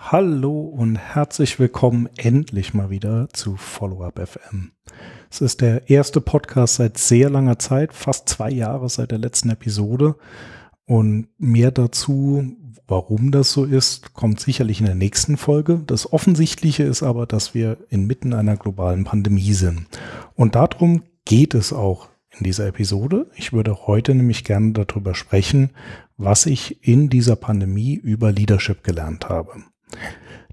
Hallo und herzlich willkommen endlich mal wieder zu Follow-up FM. Es ist der erste Podcast seit sehr langer Zeit, fast zwei Jahre seit der letzten Episode. Und mehr dazu, warum das so ist, kommt sicherlich in der nächsten Folge. Das Offensichtliche ist aber, dass wir inmitten einer globalen Pandemie sind. Und darum geht es auch in dieser Episode. Ich würde heute nämlich gerne darüber sprechen, was ich in dieser Pandemie über Leadership gelernt habe.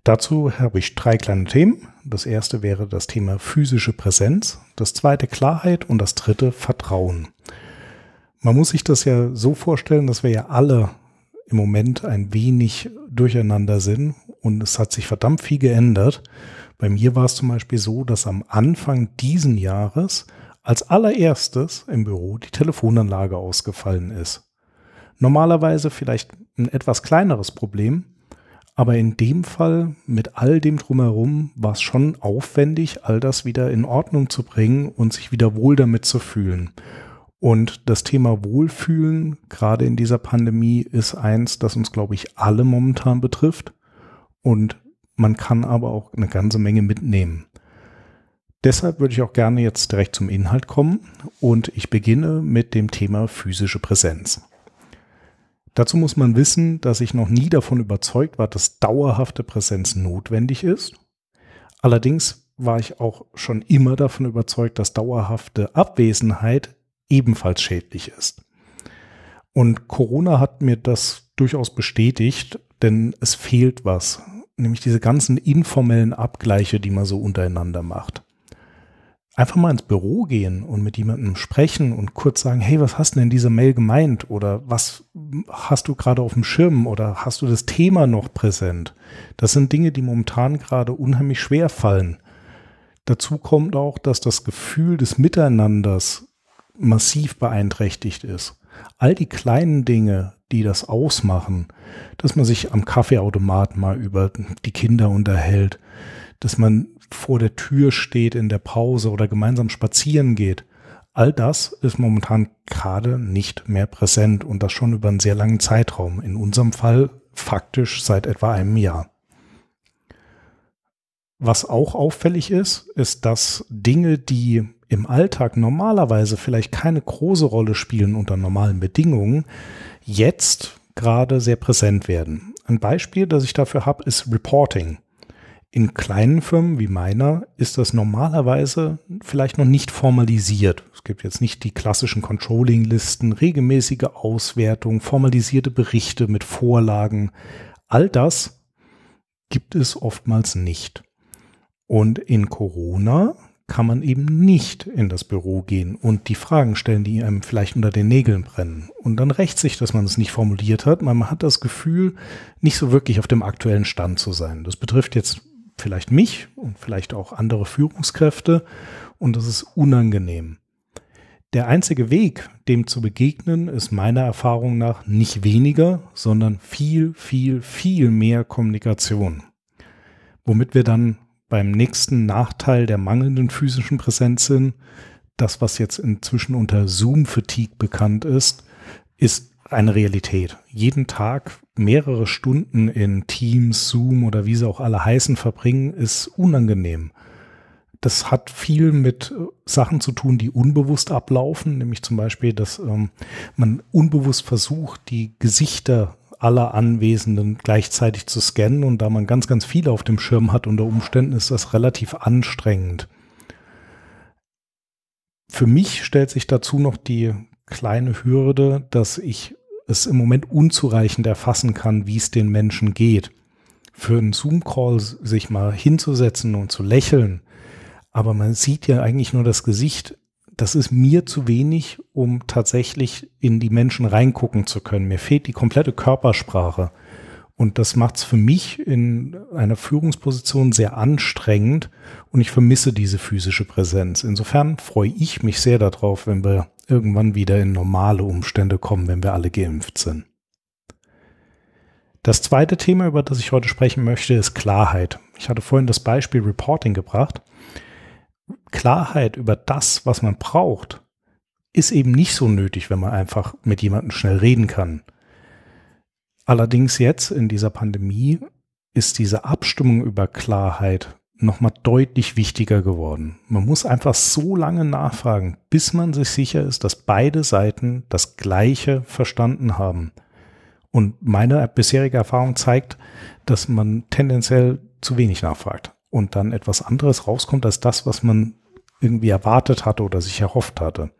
Dazu habe ich drei kleine Themen. Das erste wäre das Thema physische Präsenz, das zweite Klarheit und das dritte Vertrauen. Man muss sich das ja so vorstellen, dass wir ja alle im Moment ein wenig durcheinander sind und es hat sich verdammt viel geändert. Bei mir war es zum Beispiel so, dass am Anfang diesen Jahres als allererstes im Büro die Telefonanlage ausgefallen ist. Normalerweise vielleicht ein etwas kleineres Problem, aber in dem Fall mit all dem drumherum war es schon aufwendig, all das wieder in Ordnung zu bringen und sich wieder wohl damit zu fühlen. Und das Thema Wohlfühlen, gerade in dieser Pandemie, ist eins, das uns, glaube ich, alle momentan betrifft. Und man kann aber auch eine ganze Menge mitnehmen. Deshalb würde ich auch gerne jetzt direkt zum Inhalt kommen und ich beginne mit dem Thema physische Präsenz. Dazu muss man wissen, dass ich noch nie davon überzeugt war, dass dauerhafte Präsenz notwendig ist. Allerdings war ich auch schon immer davon überzeugt, dass dauerhafte Abwesenheit ebenfalls schädlich ist. Und Corona hat mir das durchaus bestätigt, denn es fehlt was, nämlich diese ganzen informellen Abgleiche, die man so untereinander macht einfach mal ins Büro gehen und mit jemandem sprechen und kurz sagen, hey, was hast du denn in dieser Mail gemeint? Oder was hast du gerade auf dem Schirm? Oder hast du das Thema noch präsent? Das sind Dinge, die momentan gerade unheimlich schwer fallen. Dazu kommt auch, dass das Gefühl des Miteinanders massiv beeinträchtigt ist. All die kleinen Dinge, die das ausmachen, dass man sich am Kaffeeautomat mal über die Kinder unterhält, dass man vor der Tür steht in der Pause oder gemeinsam spazieren geht. All das ist momentan gerade nicht mehr präsent und das schon über einen sehr langen Zeitraum. In unserem Fall faktisch seit etwa einem Jahr. Was auch auffällig ist, ist, dass Dinge, die im Alltag normalerweise vielleicht keine große Rolle spielen unter normalen Bedingungen, jetzt gerade sehr präsent werden. Ein Beispiel, das ich dafür habe, ist Reporting. In kleinen Firmen wie meiner ist das normalerweise vielleicht noch nicht formalisiert. Es gibt jetzt nicht die klassischen Controlling-Listen, regelmäßige Auswertung, formalisierte Berichte mit Vorlagen. All das gibt es oftmals nicht. Und in Corona kann man eben nicht in das Büro gehen und die Fragen stellen, die einem vielleicht unter den Nägeln brennen. Und dann rächt sich, dass man es nicht formuliert hat. Man hat das Gefühl, nicht so wirklich auf dem aktuellen Stand zu sein. Das betrifft jetzt vielleicht mich und vielleicht auch andere Führungskräfte und das ist unangenehm. Der einzige Weg, dem zu begegnen, ist meiner Erfahrung nach nicht weniger, sondern viel, viel, viel mehr Kommunikation. Womit wir dann beim nächsten Nachteil der mangelnden physischen Präsenz sind, das, was jetzt inzwischen unter Zoom-Fatigue bekannt ist, ist eine Realität. Jeden Tag mehrere Stunden in Teams, Zoom oder wie sie auch alle heißen verbringen, ist unangenehm. Das hat viel mit äh, Sachen zu tun, die unbewusst ablaufen, nämlich zum Beispiel, dass ähm, man unbewusst versucht, die Gesichter aller Anwesenden gleichzeitig zu scannen und da man ganz, ganz viele auf dem Schirm hat unter Umständen ist das relativ anstrengend. Für mich stellt sich dazu noch die kleine Hürde, dass ich es im Moment unzureichend erfassen kann, wie es den Menschen geht. Für einen Zoom-Call sich mal hinzusetzen und zu lächeln, aber man sieht ja eigentlich nur das Gesicht. Das ist mir zu wenig, um tatsächlich in die Menschen reingucken zu können. Mir fehlt die komplette Körpersprache. Und das macht es für mich in einer Führungsposition sehr anstrengend und ich vermisse diese physische Präsenz. Insofern freue ich mich sehr darauf, wenn wir irgendwann wieder in normale Umstände kommen, wenn wir alle geimpft sind. Das zweite Thema, über das ich heute sprechen möchte, ist Klarheit. Ich hatte vorhin das Beispiel Reporting gebracht. Klarheit über das, was man braucht, ist eben nicht so nötig, wenn man einfach mit jemandem schnell reden kann. Allerdings jetzt in dieser Pandemie ist diese Abstimmung über Klarheit nochmal deutlich wichtiger geworden. Man muss einfach so lange nachfragen, bis man sich sicher ist, dass beide Seiten das Gleiche verstanden haben. Und meine bisherige Erfahrung zeigt, dass man tendenziell zu wenig nachfragt und dann etwas anderes rauskommt als das, was man irgendwie erwartet hatte oder sich erhofft hatte.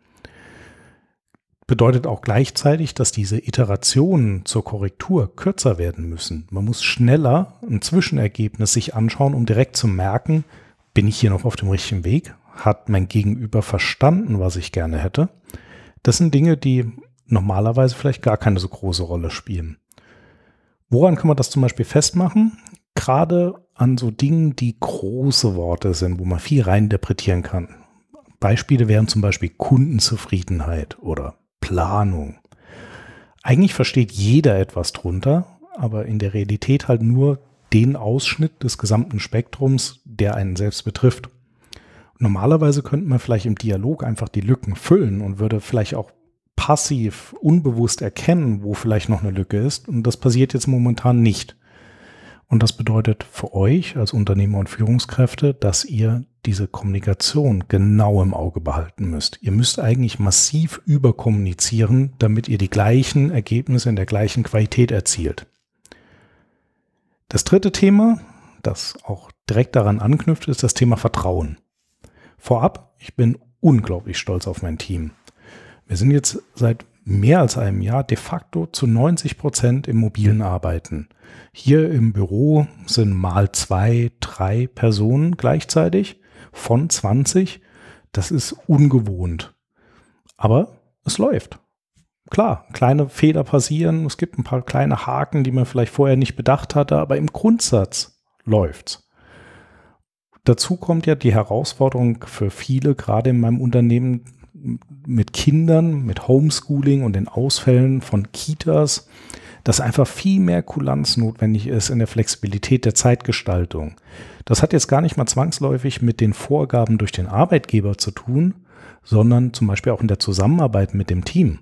Bedeutet auch gleichzeitig, dass diese Iterationen zur Korrektur kürzer werden müssen. Man muss schneller ein Zwischenergebnis sich anschauen, um direkt zu merken, bin ich hier noch auf dem richtigen Weg? Hat mein Gegenüber verstanden, was ich gerne hätte? Das sind Dinge, die normalerweise vielleicht gar keine so große Rolle spielen. Woran kann man das zum Beispiel festmachen? Gerade an so Dingen, die große Worte sind, wo man viel reininterpretieren kann. Beispiele wären zum Beispiel Kundenzufriedenheit oder Planung. Eigentlich versteht jeder etwas drunter, aber in der Realität halt nur den Ausschnitt des gesamten Spektrums, der einen selbst betrifft. Normalerweise könnte man vielleicht im Dialog einfach die Lücken füllen und würde vielleicht auch passiv, unbewusst erkennen, wo vielleicht noch eine Lücke ist. Und das passiert jetzt momentan nicht. Und das bedeutet für euch als Unternehmer und Führungskräfte, dass ihr diese Kommunikation genau im Auge behalten müsst. Ihr müsst eigentlich massiv überkommunizieren, damit ihr die gleichen Ergebnisse in der gleichen Qualität erzielt. Das dritte Thema, das auch direkt daran anknüpft, ist das Thema Vertrauen. Vorab, ich bin unglaublich stolz auf mein Team. Wir sind jetzt seit mehr als einem Jahr de facto zu 90 Prozent im mobilen Arbeiten. Hier im Büro sind mal zwei, drei Personen gleichzeitig von 20. Das ist ungewohnt. Aber es läuft. Klar, kleine Fehler passieren, es gibt ein paar kleine Haken, die man vielleicht vorher nicht bedacht hatte, aber im Grundsatz läuft's. Dazu kommt ja die Herausforderung für viele, gerade in meinem Unternehmen, mit Kindern, mit Homeschooling und den Ausfällen von Kitas, dass einfach viel mehr Kulanz notwendig ist in der Flexibilität der Zeitgestaltung. Das hat jetzt gar nicht mal zwangsläufig mit den Vorgaben durch den Arbeitgeber zu tun, sondern zum Beispiel auch in der Zusammenarbeit mit dem Team.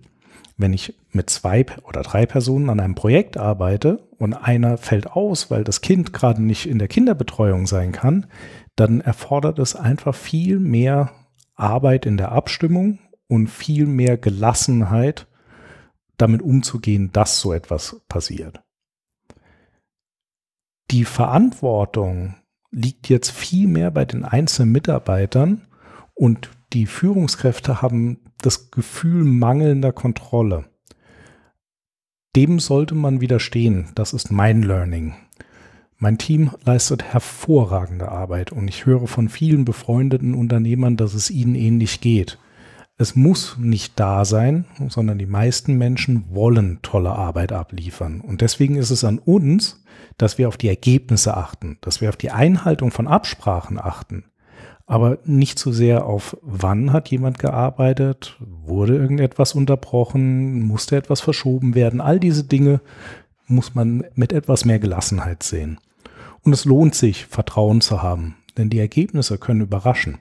Wenn ich mit zwei oder drei Personen an einem Projekt arbeite und einer fällt aus, weil das Kind gerade nicht in der Kinderbetreuung sein kann, dann erfordert es einfach viel mehr Arbeit in der Abstimmung und viel mehr Gelassenheit, damit umzugehen, dass so etwas passiert. Die Verantwortung liegt jetzt viel mehr bei den einzelnen Mitarbeitern und die Führungskräfte haben das Gefühl mangelnder Kontrolle. Dem sollte man widerstehen. Das ist mein Learning. Mein Team leistet hervorragende Arbeit und ich höre von vielen befreundeten Unternehmern, dass es ihnen ähnlich geht. Es muss nicht da sein, sondern die meisten Menschen wollen tolle Arbeit abliefern. Und deswegen ist es an uns, dass wir auf die Ergebnisse achten, dass wir auf die Einhaltung von Absprachen achten. Aber nicht so sehr auf, wann hat jemand gearbeitet, wurde irgendetwas unterbrochen, musste etwas verschoben werden. All diese Dinge muss man mit etwas mehr Gelassenheit sehen. Und es lohnt sich, Vertrauen zu haben, denn die Ergebnisse können überraschen.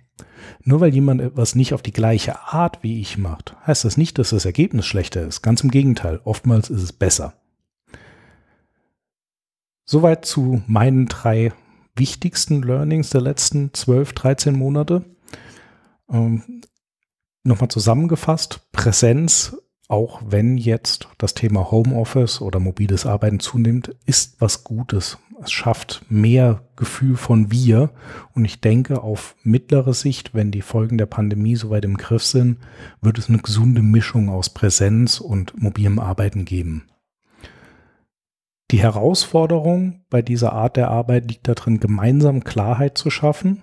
Nur weil jemand etwas nicht auf die gleiche Art wie ich macht, heißt das nicht, dass das Ergebnis schlechter ist. Ganz im Gegenteil, oftmals ist es besser. Soweit zu meinen drei wichtigsten Learnings der letzten 12, 13 Monate. Ähm, Nochmal zusammengefasst, Präsenz, auch wenn jetzt das Thema Homeoffice oder mobiles Arbeiten zunimmt, ist was Gutes es schafft mehr Gefühl von wir. Und ich denke, auf mittlere Sicht, wenn die Folgen der Pandemie soweit im Griff sind, wird es eine gesunde Mischung aus Präsenz und mobilem Arbeiten geben. Die Herausforderung bei dieser Art der Arbeit liegt darin, gemeinsam Klarheit zu schaffen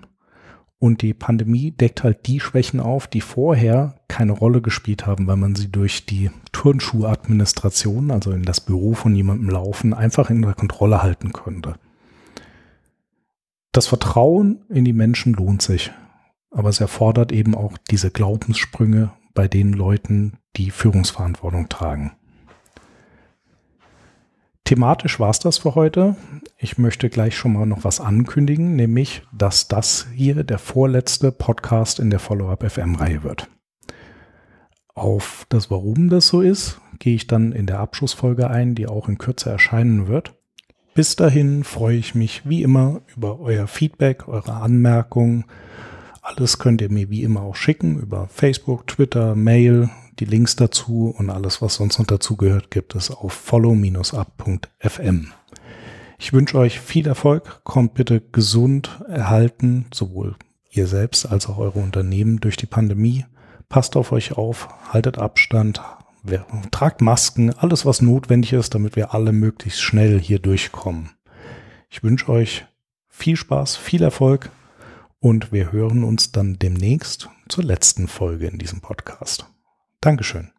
und die Pandemie deckt halt die Schwächen auf, die vorher keine Rolle gespielt haben, weil man sie durch die Turnschuhadministration, also in das Büro von jemandem laufen, einfach in der Kontrolle halten konnte. Das Vertrauen in die Menschen lohnt sich, aber es erfordert eben auch diese Glaubenssprünge bei den Leuten, die Führungsverantwortung tragen. Thematisch war es das für heute. Ich möchte gleich schon mal noch was ankündigen, nämlich, dass das hier der vorletzte Podcast in der Follow-up FM-Reihe wird. Auf das Warum das so ist, gehe ich dann in der Abschlussfolge ein, die auch in Kürze erscheinen wird. Bis dahin freue ich mich wie immer über euer Feedback, eure Anmerkungen. Alles könnt ihr mir wie immer auch schicken über Facebook, Twitter, Mail. Die Links dazu und alles, was sonst noch dazu gehört, gibt es auf follow-up.fm. Ich wünsche euch viel Erfolg. Kommt bitte gesund erhalten, sowohl ihr selbst als auch eure Unternehmen durch die Pandemie. Passt auf euch auf, haltet Abstand, tragt Masken, alles was notwendig ist, damit wir alle möglichst schnell hier durchkommen. Ich wünsche euch viel Spaß, viel Erfolg und wir hören uns dann demnächst zur letzten Folge in diesem Podcast. Dankeschön.